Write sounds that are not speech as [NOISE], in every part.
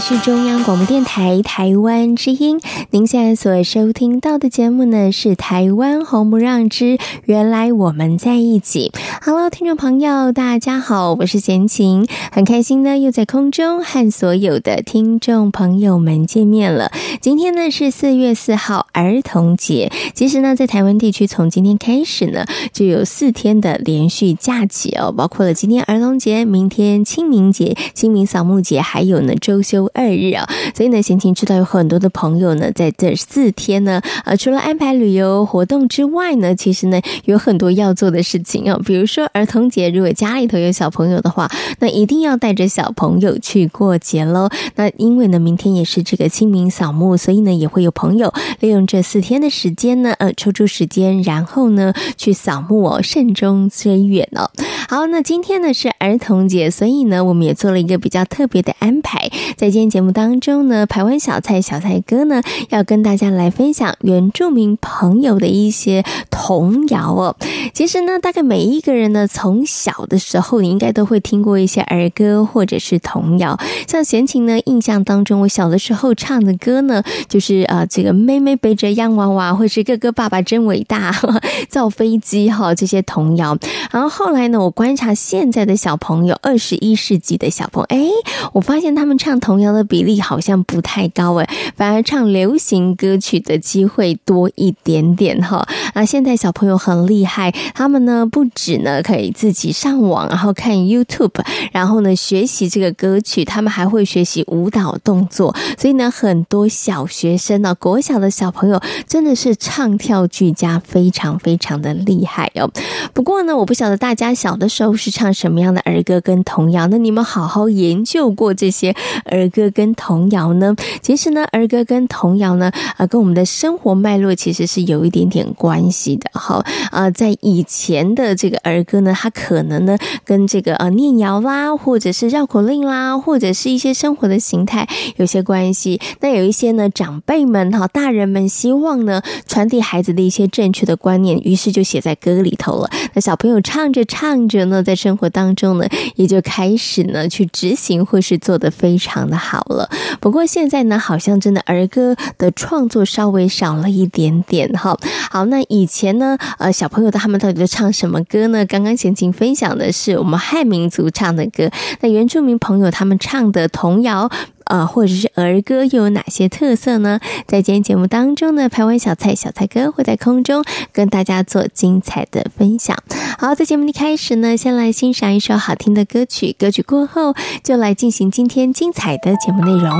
是中央广播电台台湾之音，您现在所收听到的节目呢是《台湾红不让之原来我们在一起》。Hello，听众朋友，大家好，我是贤琴，很开心呢又在空中和所有的听众朋友们见面了。今天呢是四月四号儿童节，其实呢在台湾地区从今天开始呢就有四天的连续假期哦，包括了今天儿童节、明天清明节、清明扫墓节，还有呢周休。二日啊，所以呢，贤琴知道有很多的朋友呢，在这四天呢，呃，除了安排旅游活动之外呢，其实呢，有很多要做的事情啊。比如说说儿童节，如果家里头有小朋友的话，那一定要带着小朋友去过节喽。那因为呢，明天也是这个清明扫墓，所以呢，也会有朋友利用这四天的时间呢，呃，抽出时间，然后呢，去扫墓哦，慎终追远哦。好，那今天呢是儿童节，所以呢，我们也做了一个比较特别的安排，在今天节目当中呢，排湾小菜小菜哥呢要跟大家来分享原住民朋友的一些童谣哦。其实呢，大概每一个人人呢，从小的时候你应该都会听过一些儿歌或者是童谣。像贤琴呢，印象当中，我小的时候唱的歌呢，就是啊，这个妹妹背着洋娃娃，或是哥哥爸爸真伟大，[LAUGHS] 造飞机哈，这些童谣。然后后来呢，我观察现在的小朋友，二十一世纪的小朋友，哎，我发现他们唱童谣的比例好像不太高诶，反而唱流行歌曲的机会多一点点哈。啊，现在小朋友很厉害，他们呢不止呢可以自己上网，然后看 YouTube，然后呢学习这个歌曲，他们还会学习舞蹈动作。所以呢，很多小学生呢，国小的小朋友真的是唱跳俱佳，非常非常的厉害哦。不过呢，我不晓得大家小的时候是唱什么样的儿歌跟童谣，那你们好好研究过这些儿歌跟童谣呢？其实呢，儿歌跟童谣呢，呃，跟我们的生活脉络其实是有一点点关系的。哈，呃，在以前的这个儿儿歌呢，它可能呢，跟这个呃念谣啦，或者是绕口令啦，或者是一些生活的形态有些关系。那有一些呢，长辈们哈，大人们希望呢，传递孩子的一些正确的观念，于是就写在歌里头了。那小朋友唱着唱着呢，在生活当中呢，也就开始呢，去执行或是做得非常的好了。不过现在呢，好像真的儿歌的创作稍微少了一点点哈。好，那以前呢，呃，小朋友他们到底都唱什么歌呢？刚刚贤琴分享的是我们汉民族唱的歌，那原住民朋友他们唱的童谣。啊，或者是儿歌又有哪些特色呢？在今天节目当中呢，台湾小菜小菜哥会在空中跟大家做精彩的分享。好，在节目的开始呢，先来欣赏一首好听的歌曲，歌曲过后就来进行今天精彩的节目内容。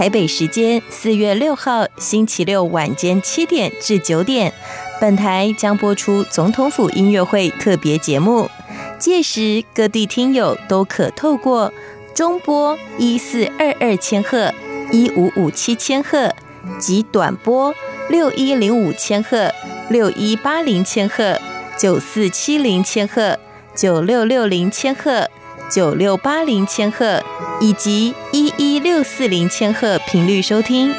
台北时间四月六号星期六晚间七点至九点，本台将播出总统府音乐会特别节目。届时各地听友都可透过中波一四二二千赫、一五五七千赫及短波六一零五千赫、六一八零千赫、九四七零千赫、九六六零千赫。九六八零千赫以及一一六四零千赫频率收听。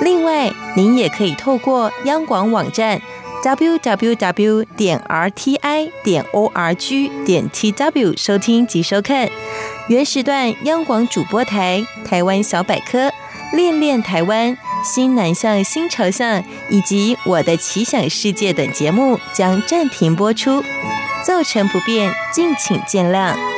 另外，您也可以透过央广网站 www 点 rti 点 org 点 tw 收听及收看原时段央广主播台、台湾小百科、恋恋台湾、新南向新朝向以及我的奇想世界等节目将暂停播出，造成不便，敬请见谅。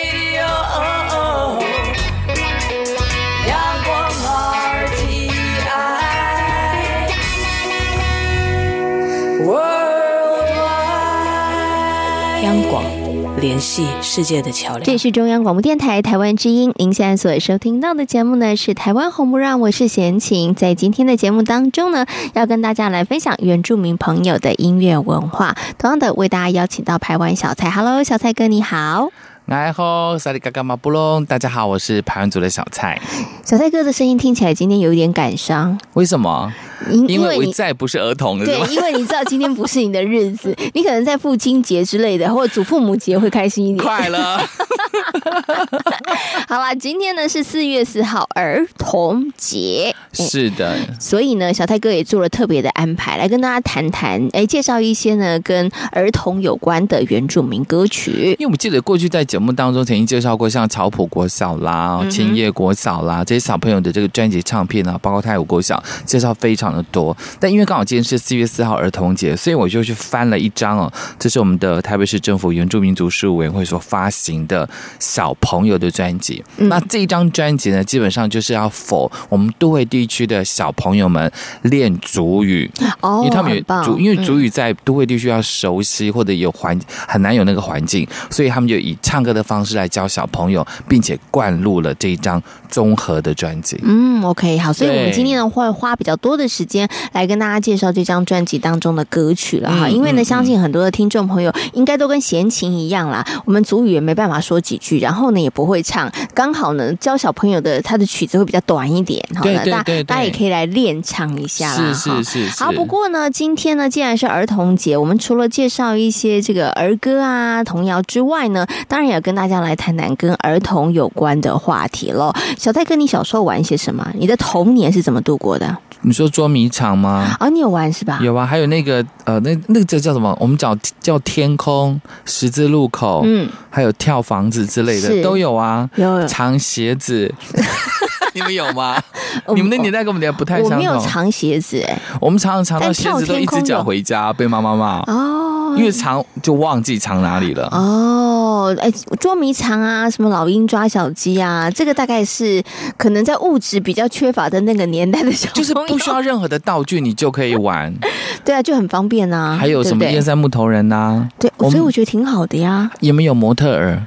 联系世界的桥梁。这是中央广播电台台湾之音，您现在所收听到的节目呢是台湾红不让，我是贤琴。在今天的节目当中呢，要跟大家来分享原住民朋友的音乐文化。同样的，为大家邀请到台湾小蔡，Hello，小蔡哥你好。来吼，嘎嘎马布隆，大家好，我是排湾族的小蔡。小蔡哥的声音听起来今天有一点感伤，为什么？因因为我再不是儿童了，对，因为你知道今天不是你的日子，[LAUGHS] 你可能在父亲节之类的，或者祖父母节会开心一点。快乐。[LAUGHS] 好啦，今天呢是四月四号儿童节，是的，所以呢，小泰哥也做了特别的安排，来跟大家谈谈，哎，介绍一些呢跟儿童有关的原住民歌曲。因为我们记得过去在节目当中曾经介绍过，像草埔国小啦、千叶国小啦这些小朋友的这个专辑唱片啊，包括泰武国小，介绍非常的多。但因为刚好今天是四月四号儿童节，所以我就去翻了一张哦，这是我们的台北市政府原住民族事务委员会所发行的小朋友的专辑。嗯、那这一张专辑呢，基本上就是要 for 我们都会地区的小朋友们练族语哦，因为他们有族，因为族语在都会地区要熟悉，或者有环很难有那个环境，所以他们就以唱歌的方式来教小朋友，并且灌入了这一张综合的专辑。嗯，OK，好，所以我们今天呢会花比较多的时间。来跟大家介绍这张专辑当中的歌曲了哈，因为呢，相信很多的听众朋友应该都跟闲情一样啦，我们祖语也没办法说几句，然后呢也不会唱，刚好呢教小朋友的他的曲子会比较短一点，好的，大大家也可以来练唱一下啦。是是是。好，不过呢，今天呢既然是儿童节，我们除了介绍一些这个儿歌啊、童谣之外呢，当然也要跟大家来谈谈跟儿童有关的话题喽。小泰哥，你小时候玩些什么？你的童年是怎么度过的？你说捉迷藏吗？啊，你有玩是吧？有啊，还有那个呃，那那个叫叫什么？我们叫叫天空十字路口，嗯，还有跳房子之类的都有啊。有藏鞋子，[LAUGHS] 你们有吗？[LAUGHS] 你们那年代跟我们年代不太相同。我没有藏鞋子哎，我们常常藏到鞋子都一只脚回家，被妈妈骂哦，因为藏就忘记藏哪里了哦。哦，哎，捉迷藏啊，什么老鹰抓小鸡啊，这个大概是可能在物质比较缺乏的那个年代的小，就是不需要任何的道具，你就可以玩。[LAUGHS] 对啊，就很方便啊。还有什么燕山木头人呐、啊？对，所以我觉得挺好的呀。有没有模特儿？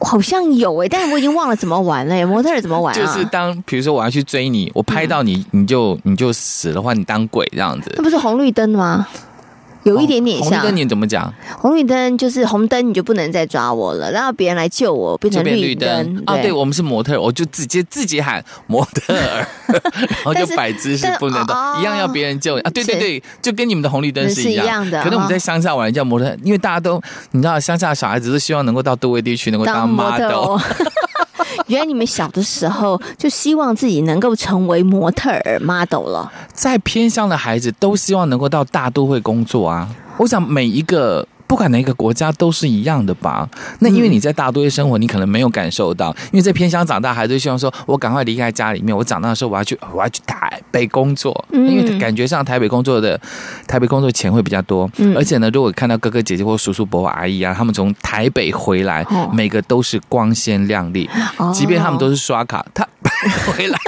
好像有哎、欸，但是我已经忘了怎么玩了。[LAUGHS] 模特儿怎么玩、啊？就是当比如说我要去追你，我拍到你，嗯、你就你就死的话，你当鬼这样子。那不是红绿灯吗？[LAUGHS] 有一点点像红绿灯，你怎么讲？红绿灯就是红灯，你就不能再抓我了，然后别人来救我，变成绿灯。对啊，对，我们是模特，我就直接自己喊模特儿，[LAUGHS] 然后就摆姿势不能动，一样要别人救啊。对对对，就跟你们的红绿灯是一样的。可能我们在乡下玩叫模特，因为大家都你知道，乡下小孩子是希望能够到都会地区能够当 model。[LAUGHS] 原来你们小的时候就希望自己能够成为模特儿 model 了。在偏乡的孩子都希望能够到大都会工作啊！我想每一个。不管哪个国家都是一样的吧？那因为你在大都会生活，你可能没有感受到。因为在偏乡长大，孩子希望说：“我赶快离开家里面，我长大的时候我要去，我要去台北工作。”因为感觉上台北工作的台北工作钱会比较多。而且呢，如果看到哥哥姐姐或叔叔伯伯阿姨啊，他们从台北回来，每个都是光鲜亮丽。即便他们都是刷卡，他 [LAUGHS] 回来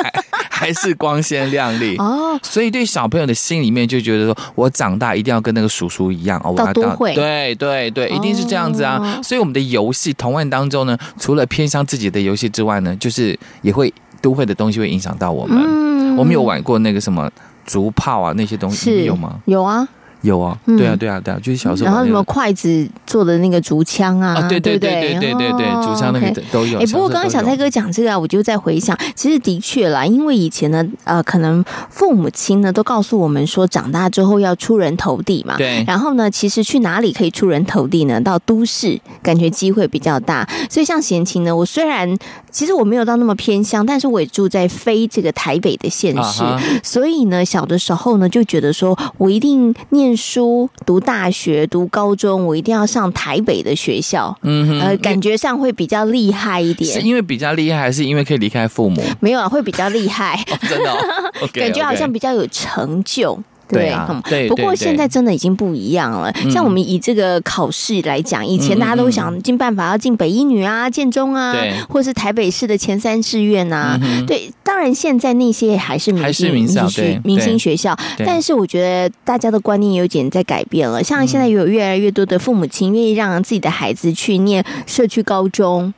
还是光鲜亮丽。哦，所以对小朋友的心里面就觉得说：“我长大一定要跟那个叔叔一样哦，我要到对。”对对，一定是这样子啊！哦、所以我们的游戏同案当中呢，除了偏向自己的游戏之外呢，就是也会都会的东西会影响到我们。嗯、我们有玩过那个什么竹炮啊那些东西，是有吗？有啊。有啊，对啊，对啊，对啊，就是小时候。然后什么筷子做的那个竹枪啊，对对对对对对对，竹枪那个都有。哎，不过刚刚小蔡哥讲这个啊，我就在回想，其实的确啦，因为以前呢，呃，可能父母亲呢都告诉我们说，长大之后要出人头地嘛。对。然后呢，其实去哪里可以出人头地呢？到都市，感觉机会比较大。所以像贤琴呢，我虽然其实我没有到那么偏乡，但是我也住在非这个台北的县市，所以呢，小的时候呢就觉得说我一定念。书读大学读高中，我一定要上台北的学校，嗯哼，呃，感觉上会比较厉害一点。是因为比较厉害，还是因为可以离开父母？没有啊，会比较厉害，哦、真的、[LAUGHS] 哦，okay, 感觉好像比较有成就。对啊不过对现在真的已经不一样了。嗯像我们以这个考试来讲，以前大家都想尽办法要进北一女啊、建中啊，或是台北市的前三志愿啊。对，当然现在那些还是明还是星名校明星学校，但是我觉得大家的观念有点在改变了。像现在有越来越多的父母亲愿意让自己的孩子去念社区高中。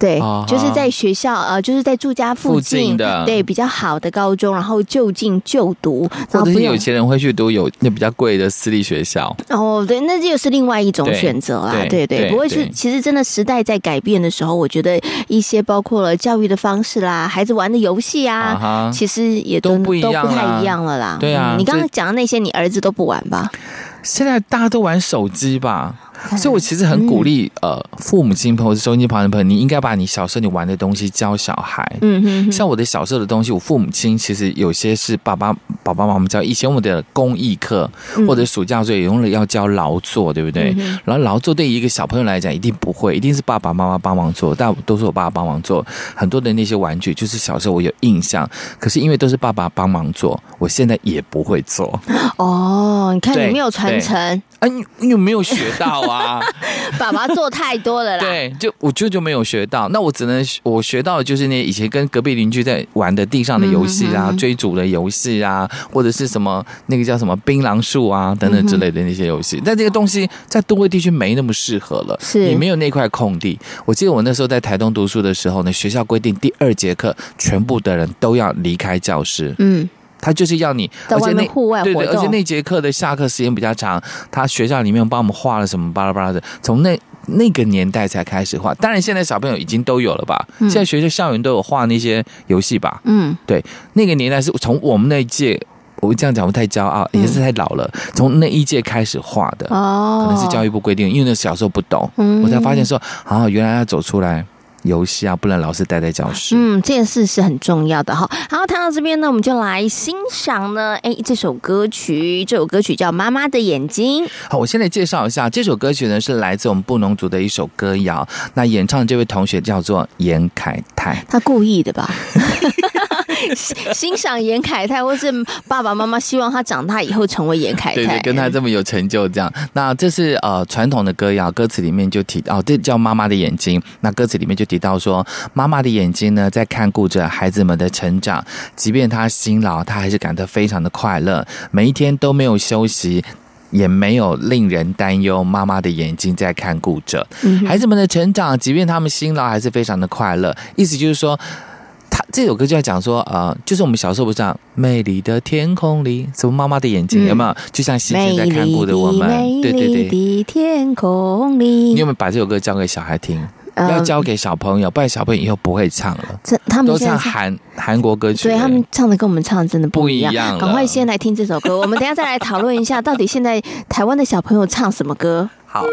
对啊，就是在学校呃，就是在住家附附近近的对比较好的高中，然后就近就读，然或者有钱人会去读有那比较贵的私立学校。哦，对，那这又是另外一种对选择啦，对对不过是其实真的时代在改变的时候，我觉得一些包括了教育的方式啦，孩子玩的游戏啊，啊其实也都都不一样都不太一样了啦。对啊嗯你刚刚这讲的那些，你儿子都不玩吧？现在大家都玩手机吧，嗯所以我其实很鼓励、呃父母亲朋友、收音机旁的朋友，你应该把你小时候你玩的东西教小孩。嗯哼哼，像我的小时候的东西，我父母亲其实有些是爸爸、爸爸妈妈教。以前我们的公益课嗯或者暑假作业，用了要教劳作，对不对？然后劳作对于一个小朋友来讲，一定不会，一定是爸爸妈妈帮忙做，但都是我爸爸帮忙做。很多的那些玩具，就是小时候我有印象，可是因为都是爸爸帮忙做，我现在也不会做。哦，你看对你没有传承，啊，你你有没有学到啊？[LAUGHS] 爸爸做太多了啦。对，就我就就没有学到，那我只能我学到的就是那以前跟隔壁邻居在玩的地上的游戏啊，嗯哼追逐的游戏啊，或者是什么那个叫什么槟榔树啊等等之类的那些游戏。但这个东西在都会地区没那么适合了，是你没有那块空地。我记得我那时候在台东读书的时候呢，学校规定第二节课全部的人都要离开教室。嗯，他就是要你，在外面而且那户外对对，而且那节课的下课时间比较长，他学校里面帮我们画了什么巴拉巴拉的，从那那个年代才开始画。当然，现在小朋友已经都有了吧？现在学校校园都有画那些游戏吧？嗯，对，那个年代是从我们那一届，我这样讲我太骄傲，也是太老了，从那一届开始画的，哦，可能是教育部规定，因为那小时候不懂，嗯我才发现说，啊，原来要走出来。游戏啊，不能老是待在教室。嗯，这件事是很重要的哈。好，谈到这边呢，我们就来欣赏呢，哎，这首歌曲，这首歌曲叫《妈妈的眼睛》。好，我先来介绍一下这首歌曲呢，是来自我们布农族的一首歌谣。那演唱的这位同学叫做严凯泰，他故意的吧？[LAUGHS] [LAUGHS] [LAUGHS] [LAUGHS] 欣赏严凯泰，或是爸爸妈妈希望他长大以后成为严凯泰，跟他这么有成就这样。那这是呃传统的歌谣，歌词里面就提到，哦，这叫妈妈的眼睛。那歌词里面就提到说，妈妈的眼睛呢，在看顾着孩子们的成长，即便他辛劳，他还是感到非常的快乐，每一天都没有休息。也没有令人担忧，妈妈的眼睛在看顾着孩子们的成长，即便他们辛劳，还是非常的快乐。意思就是说，他这首歌就要讲说，呃，就是我们小时候不是这样，美丽的天空里，什么妈妈的眼睛、嗯、有没有？就像星星在看顾的我们，对对对。美丽的天空里，你有没有把这首歌教给小孩听？要教给小朋友，不然小朋友以后不会唱了。这他们都唱韩韩国歌曲，对他们唱的跟我们唱的真的不一样。赶快先来听这首歌，我们等一下再来讨论一下，到底现在台湾的小朋友唱什么歌？好。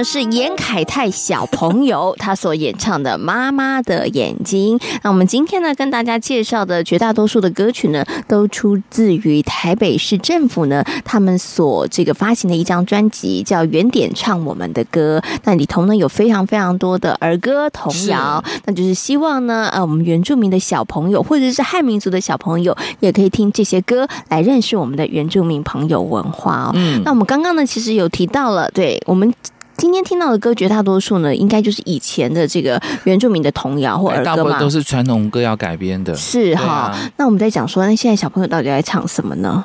呢是严凯泰小朋友他所演唱的《妈妈的眼睛》。那我们今天呢跟大家介绍的绝大多数的歌曲呢，都出自于台北市政府呢他们所这个发行的一张专辑，叫《原点唱我们的歌》。那里头呢有非常非常多的儿歌童谣，那就是希望呢呃我们原住民的小朋友或者是汉民族的小朋友也可以听这些歌来认识我们的原住民朋友文化哦。嗯，那我们刚刚呢其实有提到了对。我们今天听到的歌，绝大多数呢，应该就是以前的这个原住民的童谣或儿歌嘛，大部分都是传统歌谣改编的。是哈，啊、那我们在讲说，那现在小朋友到底在唱什么呢？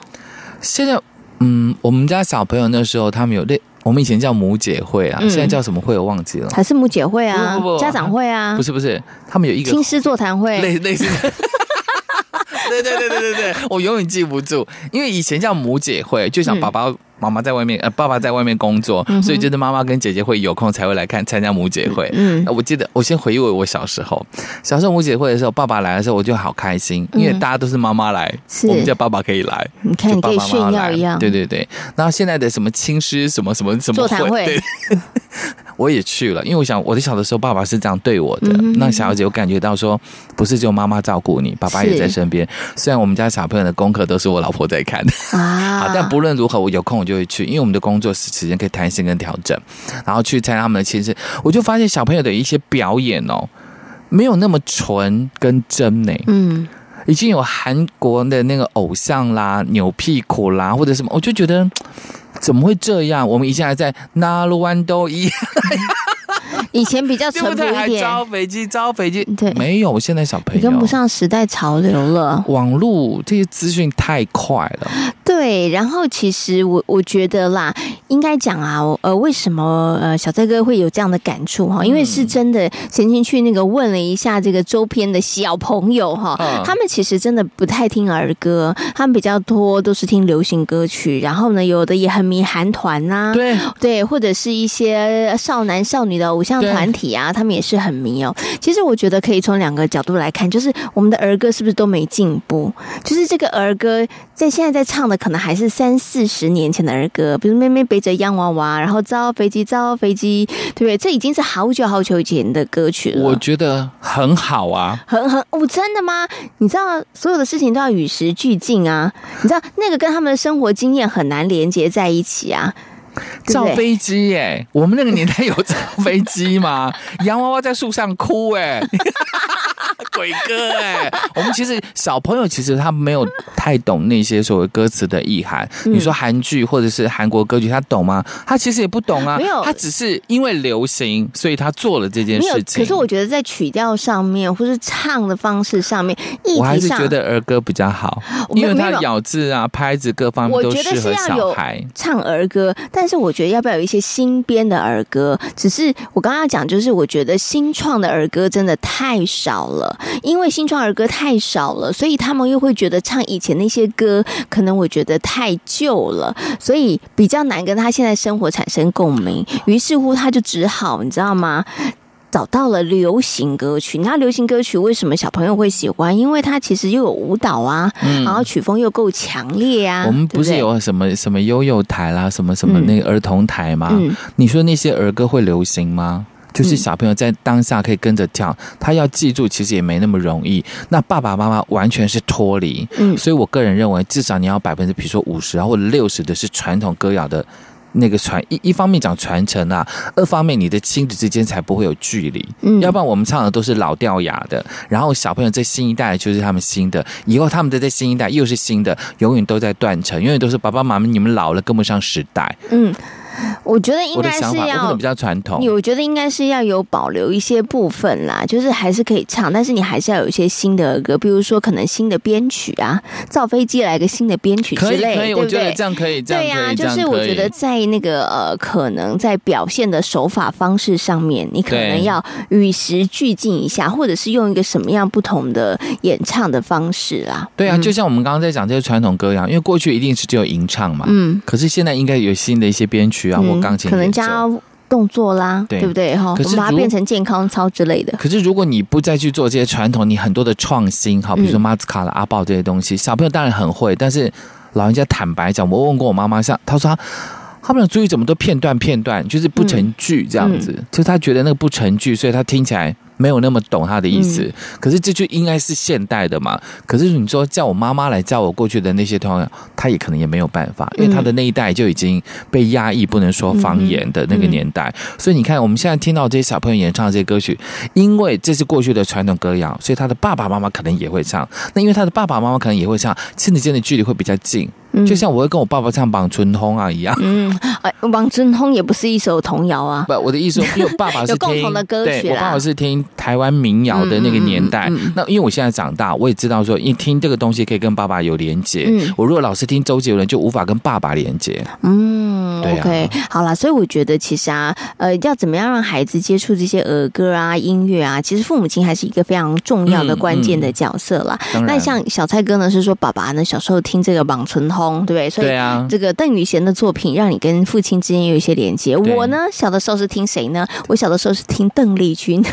现在，嗯，我们家小朋友那时候他们有类，我们以前叫母姐会啊，嗯、现在叫什么会我忘记了，还是母姐会啊？不不不家长会啊？不是不是，他们有一个亲师座谈会，类类似 [LAUGHS] 的。对对对对对对，我永远记不住，因为以前叫母姐会，就想宝宝。嗯妈妈在外面，呃，爸爸在外面工作，嗯、所以就是妈妈跟姐姐会有空才会来看参加母姐会。嗯，我记得我先回忆我小时候，小时候母姐会的时候，爸爸来的时候我就好开心，因为大家都是妈妈来，是。我们家爸爸可以来，你看你可以炫耀一样。对对对，然后现在的什么亲师什么什么什么座谈会，对 [LAUGHS] 我也去了，因为我想我的小的时候爸爸是这样对我的，那小孩子有感觉到说，不是只有妈妈照顾你，爸爸也在身边。虽然我们家小朋友的功课都是我老婆在看。啊，[LAUGHS] 好，但不论如何，我有空。就会去，因为我们的工作时时间可以弹性跟调整，然后去参加他们的亲子，我就发现小朋友的一些表演哦，没有那么纯跟真呢。嗯，已经有韩国的那个偶像啦，扭屁股啦，或者什么，我就觉得怎么会这样？我们以前还在那鲁湾都一样。[LAUGHS] 以前比较淳朴一点，招飞机，招飞机，对，没有。现在小朋友。跟不上时代潮流了，网络这些资讯太快了。对，然后其实我我觉得啦，应该讲啊，呃，为什么呃小蔡哥会有这样的感触哈？因为是真的，前天去那个问了一下这个周边的小朋友哈，嗯、他们其实真的不太听儿歌，他们比较多都是听流行歌曲，然后呢，有的也很迷韩团呐，对。对，或者是一些少男少女的偶像团体啊，他们也是很迷哦。其实我觉得可以从两个角度来看，就是我们的儿歌是不是都没进步？就是这个儿歌在现在在唱的。可能还是三四十年前的儿歌，比如妹妹背着洋娃娃，然后造飞机，造飞机，对不对？这已经是好久好久以前的歌曲了。我觉得很好啊，很很哦，真的吗？你知道所有的事情都要与时俱进啊，你知道那个跟他们的生活经验很难连接在一起啊。造飞机耶，我们那个年代有造飞机吗？[LAUGHS] 洋娃娃在树上哭哎。[LAUGHS] 鬼哥哎，我们其实小朋友其实他没有太懂那些所谓歌词的意涵。嗯、你说韩剧或者是韩国歌曲，他懂吗？他其实也不懂啊。没有，他只是因为流行，所以他做了这件事情。可是我觉得在曲调上面，或是唱的方式上面，我还是觉得儿歌比较好，因为他咬字啊、拍子各方面都适合小孩唱儿歌。但但是我觉得要不要有一些新编的儿歌？只是我刚刚讲，就是我觉得新创的儿歌真的太少了。因为新创儿歌太少了，所以他们又会觉得唱以前那些歌，可能我觉得太旧了，所以比较难跟他现在生活产生共鸣。于是乎，他就只好，你知道吗？找到了流行歌曲。那流行歌曲为什么小朋友会喜欢？因为它其实又有舞蹈啊，嗯、然后曲风又够强烈啊。我们不是有什么什么悠悠台啦，什么什么那个儿童台吗？嗯、你说那些儿歌会流行吗？就是小朋友在当下可以跟着跳，他要记住其实也没那么容易。那爸爸妈妈完全是脱离，嗯，所以我个人认为，至少你要百分之，比如说五十啊或者六十的是传统歌谣的那个传一一方面讲传承啊，二方面你的亲子之间才不会有距离，嗯，要不然我们唱的都是老掉牙的，然后小朋友在新一代就是他们新的，以后他们的在这新一代又是新的，永远都在断层，永远都是爸爸妈妈你们老了跟不上时代，嗯。我觉得应该是要，比较传统。我觉得应该是要有保留一些部分啦，就是还是可以唱，但是你还是要有一些新的歌，比如说可能新的编曲啊，造飞机来个新的编曲之类，可以，可以，我觉得这样可以，这样对呀，就是我觉得在那个呃，可能在表现的手法方式上面，你可能要与时俱进一下，或者是用一个什么样不同的演唱的方式啦。对啊，就像我们刚刚在讲这些传统歌谣，因为过去一定是只有吟唱嘛，嗯，可是现在应该有新的一些编曲。可能加动作啦，对，对不对？哈，我们把它变成健康操之类的。可是如果你不再去做这些传统，你很多的创新，好，比如说马斯卡了、阿豹这些东西，小朋友当然很会。但是老人家坦白讲，我问过我妈妈，像她说她他们的注意怎么都片段片段，就是不成句这样子，嗯、就是他觉得那个不成句，所以他听起来。没有那么懂他的意思，嗯、可是这就应该是现代的嘛。可是你说叫我妈妈来教我过去的那些童谣，他也可能也没有办法，因为他的那一代就已经被压抑，不能说方言的那个年代。所以你看，我们现在听到这些小朋友演唱这些歌曲，因为这是过去的传统歌谣，所以他的爸爸妈妈可能也会唱。那因为他的爸爸妈妈可能也会唱，亲子间的距离会比较近。就像我会跟我爸爸唱《望春通》啊一样，嗯，哎，《望春通》也不是一首童谣啊。不，我的意思说，因为爸爸是 [LAUGHS] 共同的歌曲，我爸爸是听台湾民谣的那个年代。嗯嗯嗯、那因为我现在长大，我也知道说，一听这个东西可以跟爸爸有连接。嗯，我如果老是听周杰伦，就无法跟爸爸连接。嗯，OK，好了，所以我觉得其实啊，呃，要怎么样让孩子接触这些儿歌啊、音乐啊，其实父母亲还是一个非常重要的关键的角色啦。那像小蔡哥呢，是说爸爸呢小时候听这个《望春风》，对不对？所以。啊。这个邓宇贤的作品让你跟父亲之间有一些连接。我呢，小的时候是听谁呢？我小的时候是听邓丽君，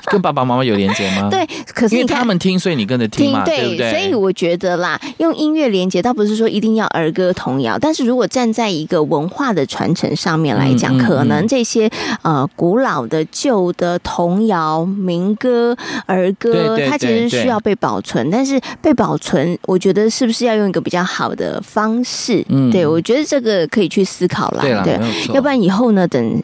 [LAUGHS] 跟爸爸妈妈有连接吗？对，可是因为他们听，所以你跟着听嘛，对不对？所以我觉得啦，用音乐连接倒不是说一定要儿歌童谣，但是如果站在一个文化的传承上面来讲，可能这些呃古老的旧的童谣、民歌、儿歌，它其实需要被保存。但是被保存，我觉得是不是要用一个比较好的方式？嗯，对，我觉得这个可以去思考啦。对啦，对，要不然以后呢，等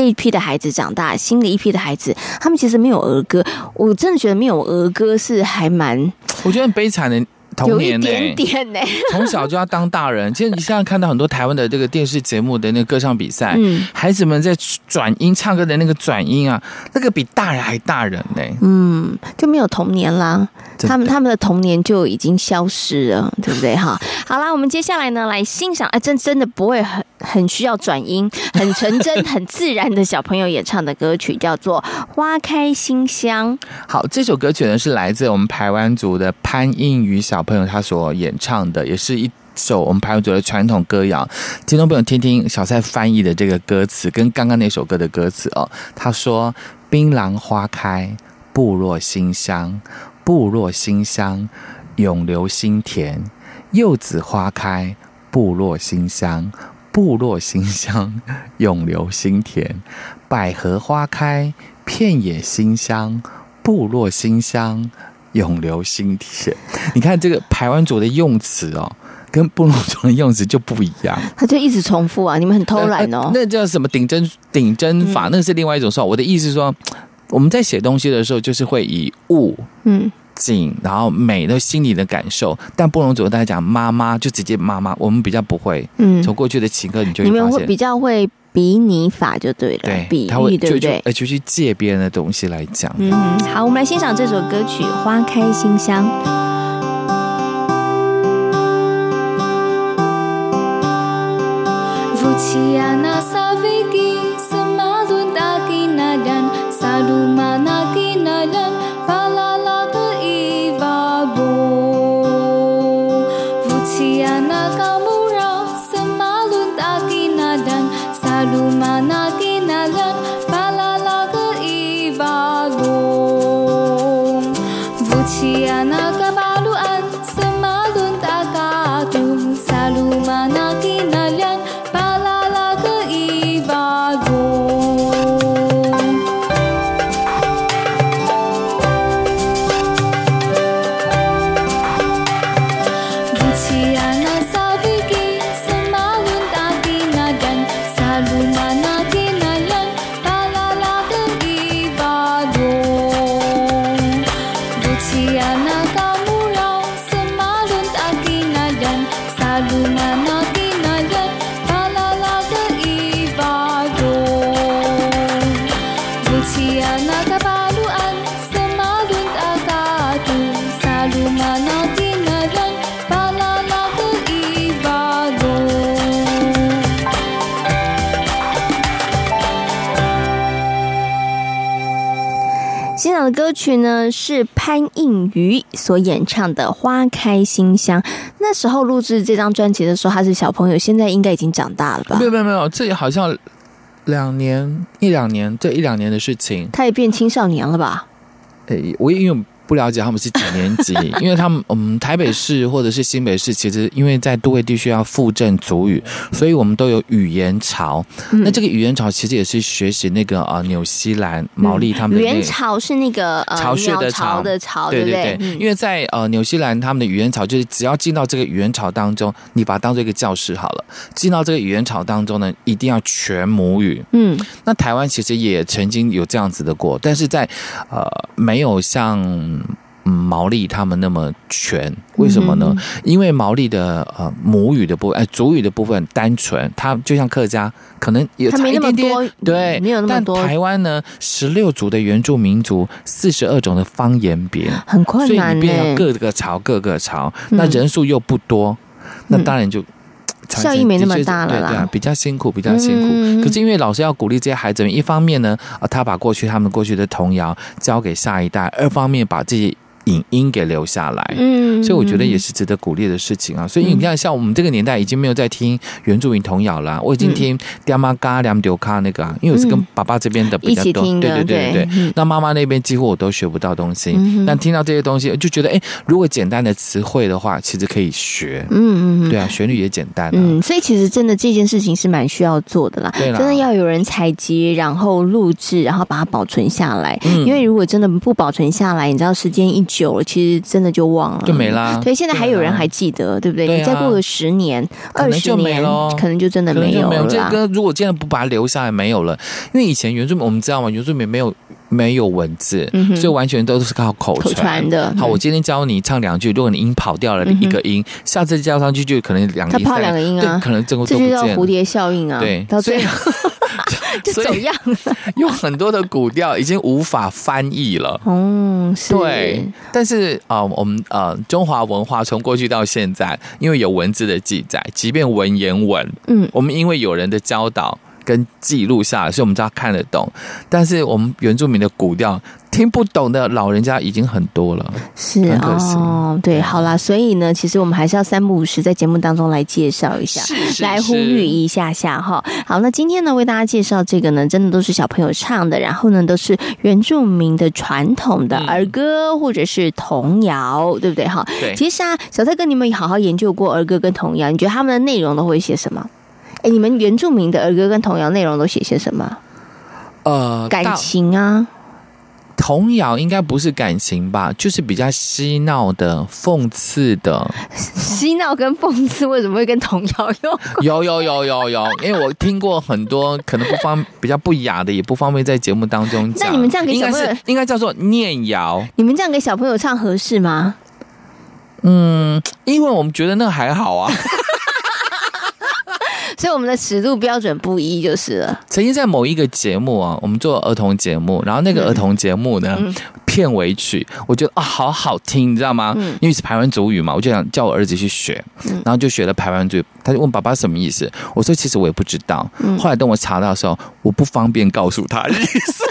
这一批的孩子长大，新的一批的孩子，他们其实没有儿歌，我真的觉得没有儿歌是还蛮，我觉得很悲惨的。童年点点从小就要当大人。其实你现在看到很多台湾的这个电视节目的那个歌唱比赛，嗯，孩子们在转音唱歌的那个转音啊，那个比大人还大人呢、欸。嗯，就没有童年啦，他们他们的童年就已经消失了，对不对？哈，好啦，我们接下来呢来欣赏，哎，真真的不会很很需要转音，[LAUGHS] 很纯真、很自然的小朋友演唱的歌曲，叫做《花开馨香》。好，这首歌曲呢是来自我们台湾族的潘映宇小朋友他所演唱的，也是一首我们排湾族的传统歌谣。听众朋友听听小蔡翻译的这个歌词，跟刚刚那首歌的歌词哦。他说：“槟榔花开，部落馨香，布洛馨香，永留心田；柚子花开，部落馨香，部落馨香，永留心田；百合花开，遍野馨香，部落馨香。”永留心田，你看这个排湾族的用词哦，跟布农族的用词就不一样。他就一直重复啊，你们很偷懒哦。那叫什么顶针顶针法？嗯、那是另外一种说法。我的意思是说，我们在写东西的时候，就是会以物、嗯、景，然后美的心理的感受。但布农族大家讲妈妈，就直接妈妈，我们比较不会。嗯，从过去的情歌，你就会你们会比较会。比拟法就对了，对，比喻对不对？而且去借别人的东西来讲。嗯，好，我们来欣赏这首歌曲《花开心香》。歌曲呢是潘映瑜所演唱的《花开心香》。那时候录制这张专辑的时候，他是小朋友，现在应该已经长大了吧？没有没有没有，这好像两年一两年，这一两年的事情，他也变青少年了吧？诶，我也因为不了解他们是几年级，[LAUGHS] 因为他们嗯台北市或者是新北市，其实因为在都会地区要附赠族语，所以我们都有语言潮。嗯、那这个语言潮其实也是学习那个呃纽西兰毛利他们的、那个。语言潮是那个巢穴的巢的巢，对对对。对对因为在呃纽西兰他们的语言潮，就是只要进到这个语言潮当中，你把它当做一个教室好了。进到这个语言潮当中呢，一定要全母语。嗯，那台湾其实也曾经有这样子的过，但是在呃没有像嗯毛利他们那么全，为什么呢？嗯、因为毛利的呃母语的部分，哎，族语的部分单纯，它就像客家，可能也差一点点，对，没有那么多。但台湾呢，十六族的原住民族，四十二种的方言别，很困难，所以你变成各个朝，各个巢，那人数又不多，嗯、那当然就。效益没那么大了啦，对对，比较辛苦，比较辛苦。嗯、可是因为老师要鼓励这些孩子们，一方面呢，啊，他把过去他们过去的童谣交给下一代；二方面把这些。影音给留下来，嗯，所以我觉得也是值得鼓励的事情啊。所以你看，像我们这个年代已经没有在听原住民童谣了，我已经听爹妈嘎两丢卡那个，因为我是跟爸爸这边的比较多，对对对对。对。那妈妈那边几乎我都学不到东西，但听到这些东西就觉得，哎，如果简单的词汇的话，其实可以学，嗯嗯，对啊，旋律也简单，嗯，所以其实真的这件事情是蛮需要做的啦，真的要有人采集，然后录制，然后把它保存下来，因为如果真的不保存下来，你知道时间一。久了，其实真的就忘了，就没啦。对，现在还有人还记得，对不对？你再过个十年、二十年，可能就真的没有了。这个如果现在不把它留下来，没有了。因为以前原住民，我们知道吗？原住民没有没有文字，所以完全都是靠口传的。好，我今天教你唱两句，如果你音跑掉了一个音，下次叫上去就可能两个音。他跑两个音啊，可能整个这就叫蝴蝶效应啊。对，到最后。[LAUGHS] [LAUGHS] 就走样了，[LAUGHS] 有很多的古调已经无法翻译了。哦，是。对，但是啊、呃，我们呃，中华文化从过去到现在，因为有文字的记载，即便文言文，嗯，我们因为有人的教导跟记录下来，所以我们知道看得懂。但是我们原住民的古调。听不懂的老人家已经很多了，是哦，对，好啦，所以呢，其实我们还是要三不五时在节目当中来介绍一下，是是是来呼吁一下下哈。好，那今天呢，为大家介绍这个呢，真的都是小朋友唱的，然后呢，都是原住民的传统的儿歌或者是童谣，嗯、对不对哈？对。其实啊，小蔡哥，你们好好研究过儿歌跟童谣，你觉得他们的内容都会写什么？哎，你们原住民的儿歌跟童谣内容都写些什么？呃，感情啊。童谣应该不是感情吧，就是比较嬉闹的、讽刺的。[LAUGHS] 嬉闹跟讽刺为什么会跟童谣有？有有有有有，因为我听过很多可能不方比较不雅的，也不方便在节目当中讲。那你们这样给小朋友应该是应该叫做念谣？你们这样给小朋友唱合适吗？嗯，因为我们觉得那个还好啊。所以我们的尺度标准不一就是了。曾经在某一个节目啊，我们做儿童节目，然后那个儿童节目呢，嗯、片尾曲，我觉得啊、哦，好好听，你知道吗？嗯、因为是排湾族语嘛，我就想叫我儿子去学，然后就学了排湾族语。他就问爸爸什么意思，我说其实我也不知道。后来等我查到的时候，我不方便告诉他意思。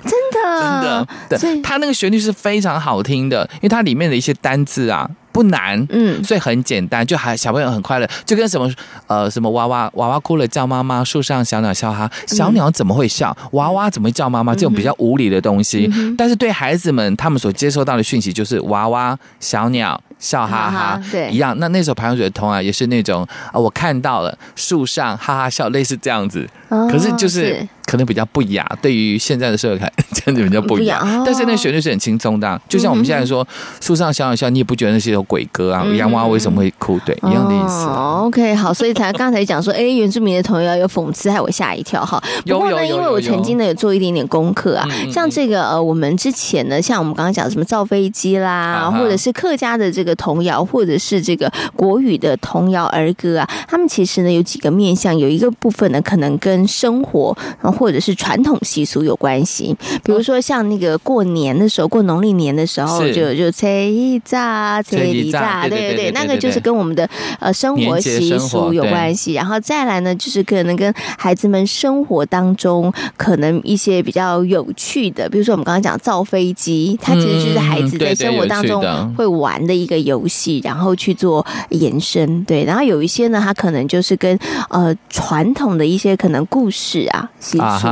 [LAUGHS] 真的，真的，对，他那个旋律是非常好听的，因为它里面的一些单字啊。不难，嗯，所以很简单，就还小朋友很快乐，就跟什么呃什么娃娃娃娃哭了叫妈妈，树上小鸟笑哈，小鸟怎么会笑？娃娃怎么会叫妈妈？这种比较无理的东西，但是对孩子们他们所接收到的讯息就是娃娃小鸟笑哈哈，对，一样。那那首排湾族的童啊也是那种啊，我看到了树上哈哈笑，类似这样子，可是就是可能比较不雅，对于现在的社会看，真的比较不雅。但是那旋律是很轻松的，就像我们现在说树上小鸟笑，你也不觉得那些。鬼歌啊，洋娃娃为什么会哭？对，一样的意思。OK，好，所以才刚才讲说，哎，原住民的童谣有讽刺，害我吓一跳哈。不过呢，因为我曾经呢有做一点点功课啊，像这个呃，我们之前呢，像我们刚刚讲的什么造飞机啦，或者是客家的这个童谣，或者是这个国语的童谣儿歌啊，他们其实呢有几个面向，有一个部分呢可能跟生活或者是传统习俗有关系。比如说像那个过年的时候，过农历年的时候，就就吹一炸吹。对对对，那个就是跟我们的呃生活习俗有关系，然后再来呢，就是可能跟孩子们生活当中可能一些比较有趣的，比如说我们刚刚讲造飞机，它其实就是孩子在生活当中会玩的一个游戏，然后去做延伸。对，然后有一些呢，它可能就是跟呃传统的一些可能故事啊习俗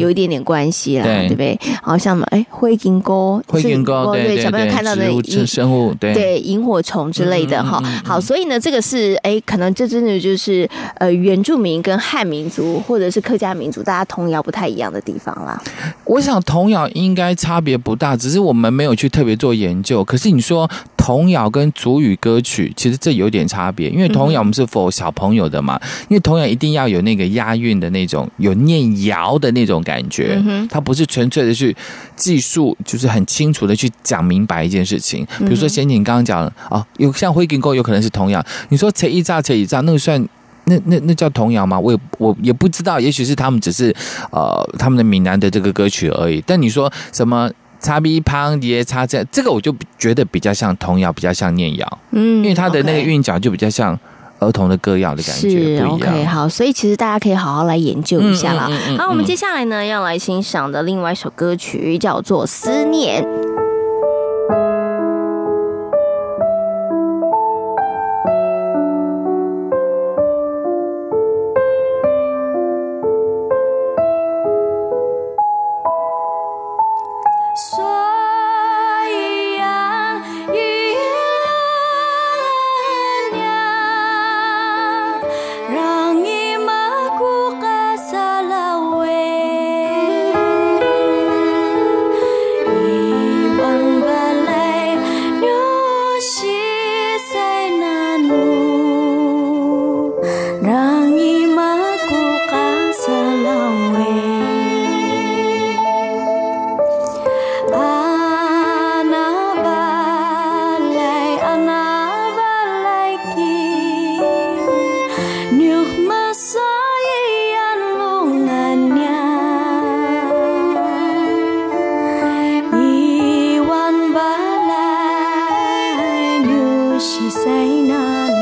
有一点点关系啦，对不对？然后像什么哎，灰金沟，灰金沟，对小朋友看到的生生物，对对，萤火虫之类的哈。好，所以呢，这个是哎，可能这真的就是呃，原住民跟汉民族或者是客家民族，大家童谣不太一样的地方啦。我想童谣应该差别不大，只是我们没有去特别做研究。可是你说童谣跟族语歌曲，其实这有点差别，因为童谣我们是 for 小朋友的嘛，因为童谣一定要有那个押韵的那种，有念谣的那种感觉，它不是纯粹的去记述，就是很清楚的去讲明白一件事情。比如说，先你刚刚讲哦，有像灰金沟有可能是童谣，你说扯一炸扯一炸，那个算那那那叫童谣吗？我也我也不知道，也许是他们只是呃他们的闽南的这个歌曲而已。但你说什么？擦鼻旁碟擦这，这个我就觉得比较像童谣，比较像念谣，嗯，因为它的那个韵脚就比较像儿童的歌谣的感觉，是 OK 好，所以其实大家可以好好来研究一下啦。嗯嗯嗯嗯、好，我们接下来呢要来欣赏的另外一首歌曲叫做《思念》。नैना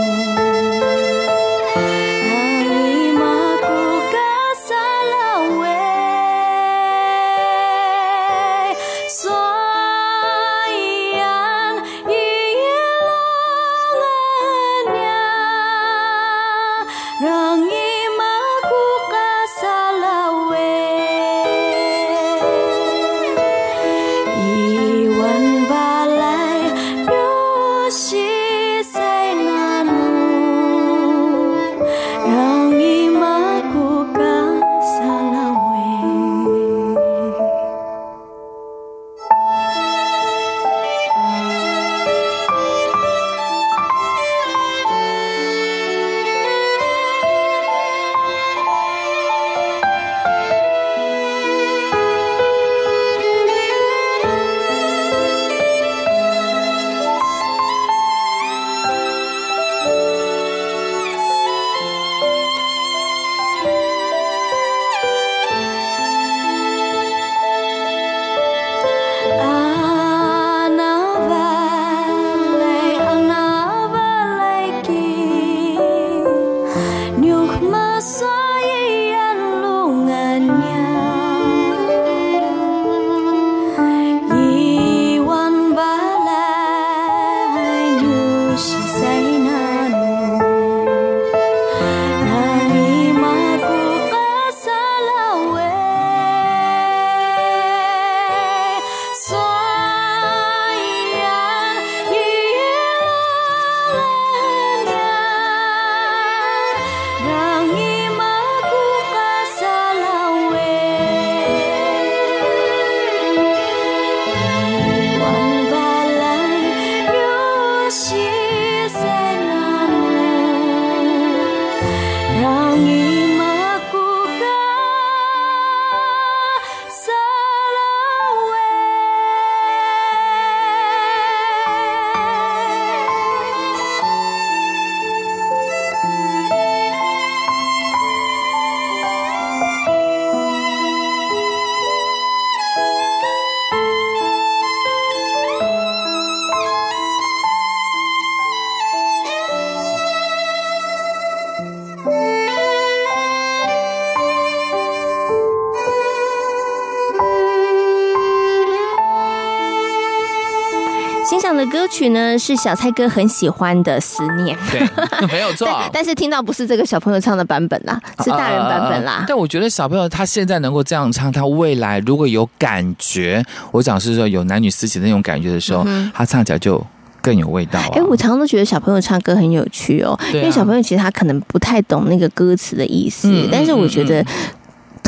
曲呢，是小蔡哥很喜欢的《思念》。对，[LAUGHS] 没有错。但，是听到不是这个小朋友唱的版本啦，是大人版本啦。啊、但我觉得小朋友他现在能够这样唱，他未来如果有感觉，我讲是说有男女私情那种感觉的时候，嗯、他唱起来就更有味道。哎、欸，我常常都觉得小朋友唱歌很有趣哦，啊、因为小朋友其实他可能不太懂那个歌词的意思，嗯、但是我觉得。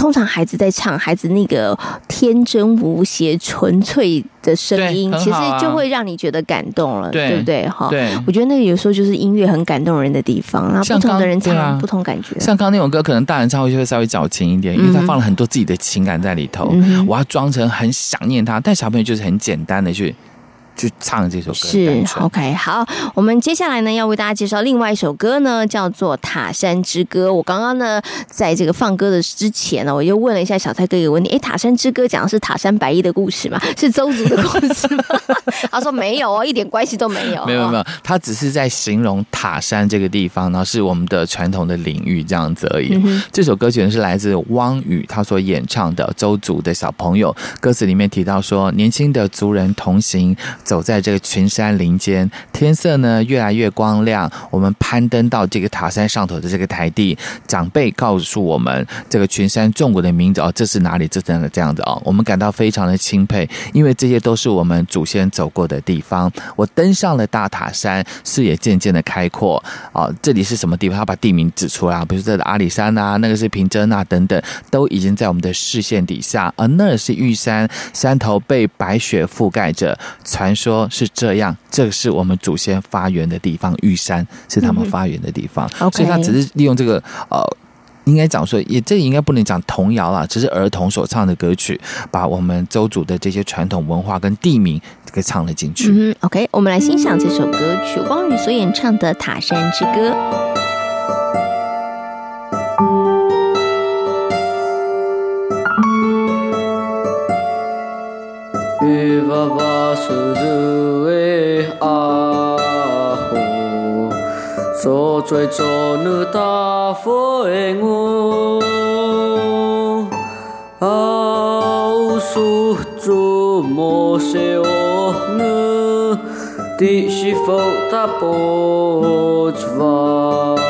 通常孩子在唱，孩子那个天真无邪、纯粹的声音，啊、其实就会让你觉得感动了，对，对不对？哈，对，我觉得那个有时候就是音乐很感动人的地方。然后不同的人唱，啊、不同感觉。像刚刚那首歌，可能大人唱会就会稍微矫情一点，因为他放了很多自己的情感在里头。嗯、我要装成很想念他，但小朋友就是很简单的去。去唱这首歌是 OK 好，我们接下来呢要为大家介绍另外一首歌呢，叫做《塔山之歌》。我刚刚呢在这个放歌的之前呢，我就问了一下小蔡哥一个问题：哎，《塔山之歌》讲的是塔山白衣的故事吗？[LAUGHS] 是周族的故事吗？他说没有哦，一点关系都没有。没有没有，他只是在形容塔山这个地方，然后是我们的传统的领域这样子而已。嗯、这首歌曲呢是来自汪宇他所演唱的周族的小朋友，歌词里面提到说，年轻的族人同行。走在这个群山林间，天色呢越来越光亮。我们攀登到这个塔山上头的这个台地，长辈告诉我们这个群山纵谷的名字哦，这是哪里？这真的这样子哦，我们感到非常的钦佩，因为这些都是我们祖先走过的地方。我登上了大塔山，视野渐渐的开阔啊、哦，这里？是什么地方？他把地名指出来，比如说这个阿里？山啊，那个是平真啊，等等，都已经在我们的视线底下。而那是玉山，山头被白雪覆盖着，传。说是这样，这是我们祖先发源的地方，玉山是他们发源的地方，嗯、所以他只是利用这个呃，应该讲说，也这应该不能讲童谣啦，只是儿童所唱的歌曲，把我们周族的这些传统文化跟地名给唱了进去。嗯，OK，我们来欣赏这首歌曲，汪宇所演唱的《塔山之歌》。最初的大佛我，奥苏祖摩西欧努，迪西佛达波兹瓦。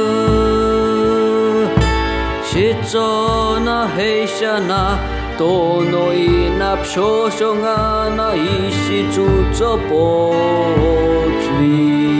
修阿那伊西祖祖波兹。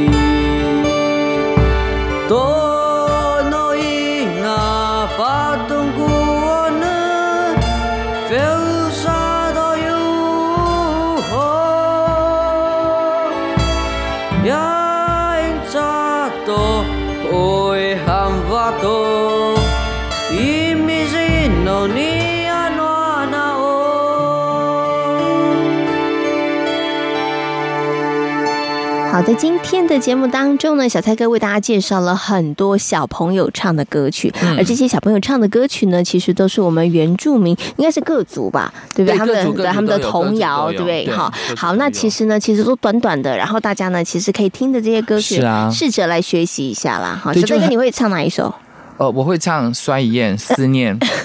好，在今天的节目当中呢，小蔡哥为大家介绍了很多小朋友唱的歌曲，嗯、而这些小朋友唱的歌曲呢，其实都是我们原住民，应该是各族吧，对不对？对他们的他们的童谣，对不对？好，好，那其实呢，其实都短短的，然后大家呢，其实可以听着这些歌曲，啊，试着来学习一下啦。好，小蔡哥，你会唱哪一首？呃，我会唱《衰一雁思念》。[LAUGHS]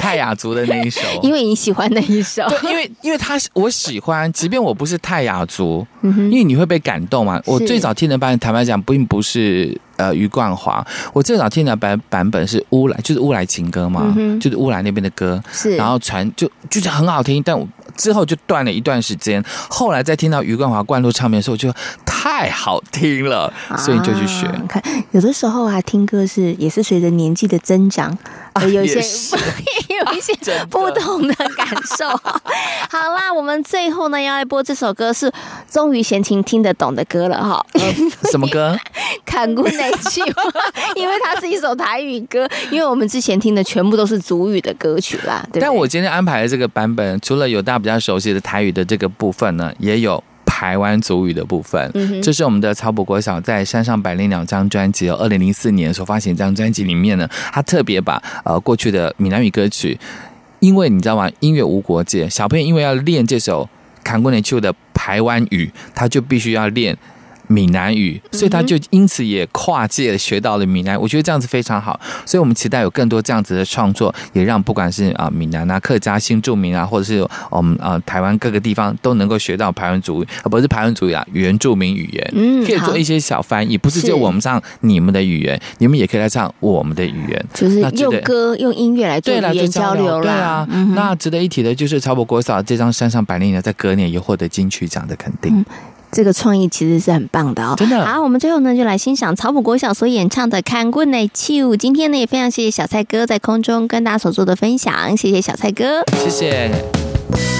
泰雅族的那一首，[LAUGHS] 因为你喜欢那一首，对，因为因为他我喜欢，即便我不是泰雅族，因为你会被感动嘛。我最早听的版，坦白讲，并不是呃余冠华，我最早听的版版本是乌来，就是乌来情歌嘛，嗯、就是乌来那边的歌，是，然后传就就是很好听，但我之后就断了一段时间，后来再听到余冠华灌录唱片的时候，就太好听了，所以就去学。啊、看有的时候啊，听歌是也是随着年纪的增长。呃有一些也 [LAUGHS] 有一些 [LAUGHS] 不同的感受。[LAUGHS] 好啦，我们最后呢要来播这首歌，是终于闲情听得懂的歌了哈。什么歌？看过那句，因为它是一首台语歌，因为我们之前听的全部都是主语的歌曲啦。对对，但我今天安排的这个版本，除了有大家比较熟悉的台语的这个部分呢，也有台湾族语的部分。嗯，这是我们的曹补国小在《山上百灵鸟》这张专辑，二零零四年所发行这张专辑里面呢，他特别把呃过去的闽南语歌曲，因为你知道吗？音乐无国界，小朋友因为要练这首《看过你去》的台湾语，他就必须要练。闽南语，所以他就因此也跨界学到了闽南。我觉得这样子非常好，所以我们期待有更多这样子的创作，也让不管是啊闽南啊、客家、新住民啊，或者是我们啊台湾各个地方都能够学到排湾族语，而不是排湾族语啊，原住民语言。嗯，可以做一些小翻译，不是就我们唱你们的语言，你们也可以来唱我们的语言，就是用歌用音乐来做语言交流啦。对啊，那值得一提的就是曹伯国嫂这张《山上百灵鸟》在隔年也获得金曲奖的肯定。这个创意其实是很棒的哦，真的。好，我们最后呢就来欣赏曹补国小所演唱的《看棍内器舞》。今天呢也非常谢谢小蔡哥在空中跟大家所做的分享，谢谢小蔡哥，谢谢。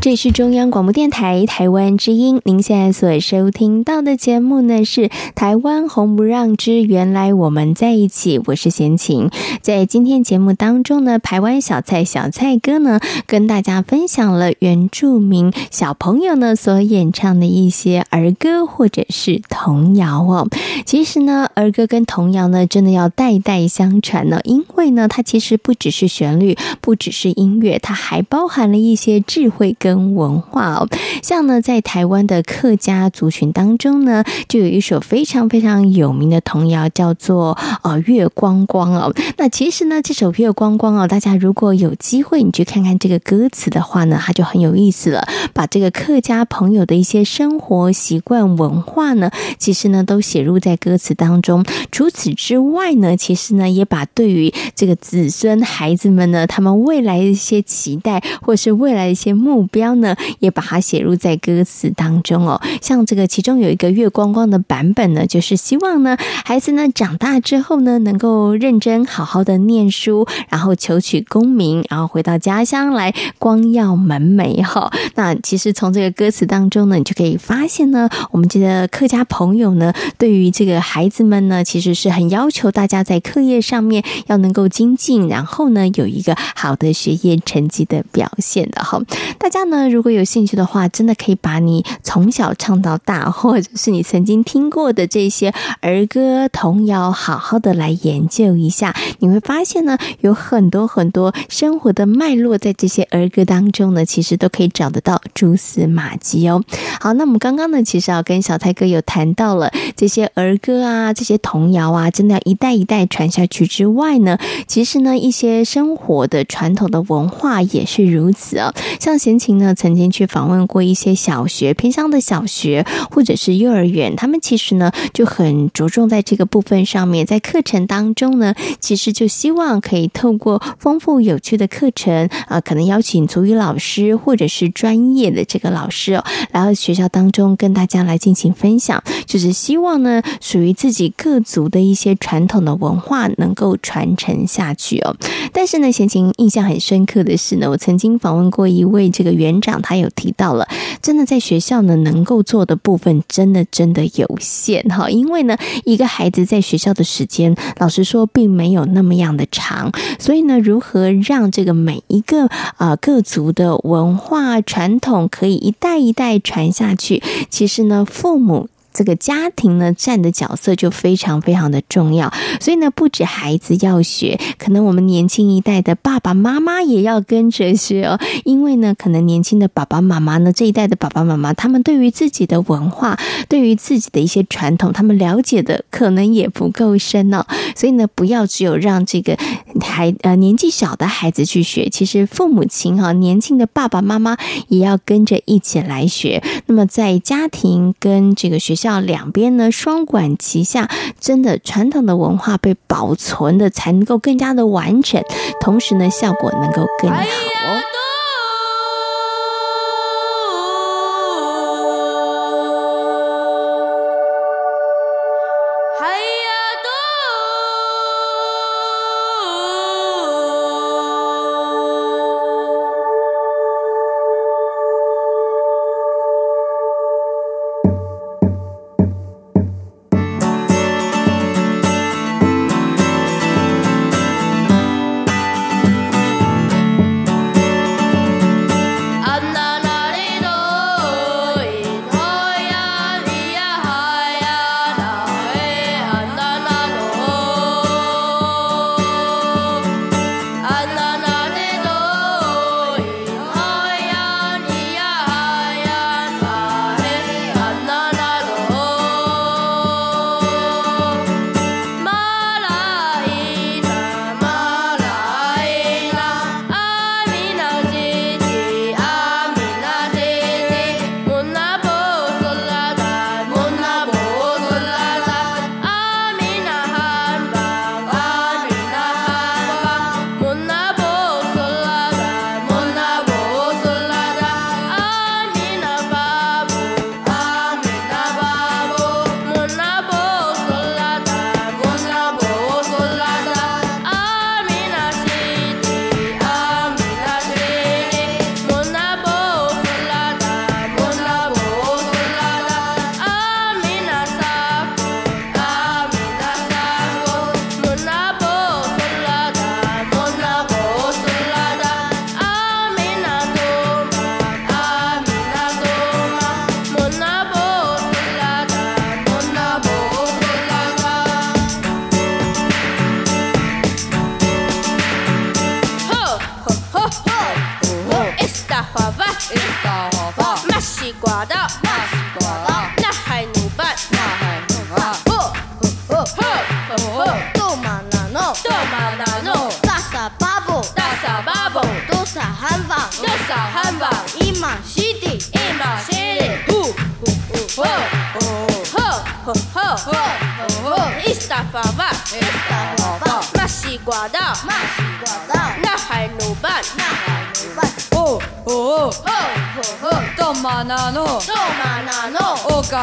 这是中央广播电台台湾之音，您现在所收听到的节目呢是《台湾红不让之原来我们在一起》，我是贤琴。在今天节目当中呢，台湾小菜小菜哥呢跟大家分享了原住民小朋友呢所演唱的一些儿歌或者是童谣哦。其实呢，儿歌跟童谣呢真的要代代相传呢，因为呢它其实不只是旋律，不只是音乐，它还包含了一些智慧跟。跟文化哦，像呢，在台湾的客家族群当中呢，就有一首非常非常有名的童谣，叫做《呃月光光》哦。那其实呢，这首《月光光》哦，大家如果有机会你去看看这个歌词的话呢，它就很有意思了。把这个客家朋友的一些生活习惯、文化呢，其实呢都写入在歌词当中。除此之外呢，其实呢也把对于这个子孙孩子们呢，他们未来的一些期待，或是未来的一些目标。标呢，也把它写入在歌词当中哦。像这个其中有一个月光光的版本呢，就是希望呢，孩子呢长大之后呢，能够认真好好的念书，然后求取功名，然后回到家乡来光耀门楣哈。那其实从这个歌词当中呢，你就可以发现呢，我们这个客家朋友呢，对于这个孩子们呢，其实是很要求大家在课业上面要能够精进，然后呢，有一个好的学业成绩的表现的哈。大家。那如果有兴趣的话，真的可以把你从小唱到大，或者是你曾经听过的这些儿歌童谣，好好的来研究一下。你会发现呢，有很多很多生活的脉络在这些儿歌当中呢，其实都可以找得到蛛丝马迹哦。好，那我们刚刚呢，其实要跟小泰哥有谈到了这些儿歌啊，这些童谣啊，真的要一代一代传下去之外呢，其实呢，一些生活的传统的文化也是如此哦。像闲情。那曾经去访问过一些小学偏乡的小学或者是幼儿园，他们其实呢就很着重在这个部分上面，在课程当中呢，其实就希望可以透过丰富有趣的课程啊，可能邀请族语老师或者是专业的这个老师哦，来到学校当中跟大家来进行分享，就是希望呢属于自己各族的一些传统的文化能够传承下去哦。但是呢，闲情印象很深刻的是呢，我曾经访问过一位这个原。园长他有提到了，真的在学校呢，能够做的部分真的真的有限哈，因为呢，一个孩子在学校的时间，老实说并没有那么样的长，所以呢，如何让这个每一个啊各族的文化传统可以一代一代传下去，其实呢，父母。这个家庭呢，占的角色就非常非常的重要，所以呢，不止孩子要学，可能我们年轻一代的爸爸妈妈也要跟着学哦。因为呢，可能年轻的爸爸妈妈呢，这一代的爸爸妈妈，他们对于自己的文化，对于自己的一些传统，他们了解的可能也不够深哦。所以呢，不要只有让这个孩呃年纪小的孩子去学，其实父母亲哈，年轻的爸爸妈妈也要跟着一起来学。那么在家庭跟这个学校。两边呢，双管齐下，真的传统的文化被保存的才能够更加的完整，同时呢，效果能够更好。哦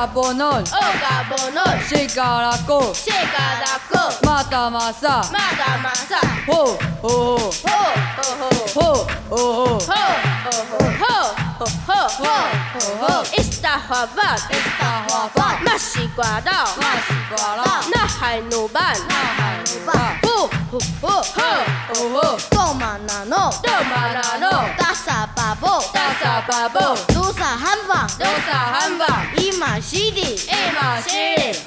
欧嘎波诺，欧嘎波诺，西嘎拉古，西嘎拉古，马达马萨，马达马萨，哦哦哦哦哦哦哦哦哦哦哦哦，伊斯塔法巴，伊斯塔法巴，马西瓜到，马西瓜到，那海努办，那海努办，呼呼呼呼呼呼，多玛纳诺，多玛纳诺，大撒巴布，大撒巴布，鲁萨汉堡，鲁萨汉堡，伊玛西蒂，伊玛西蒂，呼呼呼呼呼呼呼呼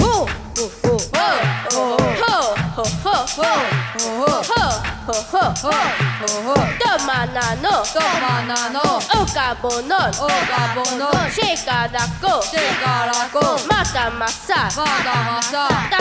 呼呼呼呼呼呼，多玛纳诺，多玛纳诺，欧嘎波诺，欧嘎波诺，西嘎拉古，西嘎拉古，马达马萨，马达马萨，大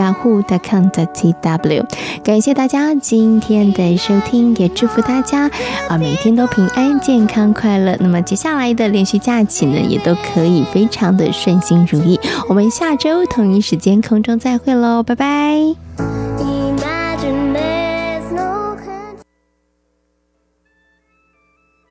yahoo.com.tw，感谢大家今天的收听，也祝福大家啊每天都平安、健康、快乐。那么接下来的连续假期呢，也都可以非常的顺心如意。我们下周同一时间空中再会喽，拜拜。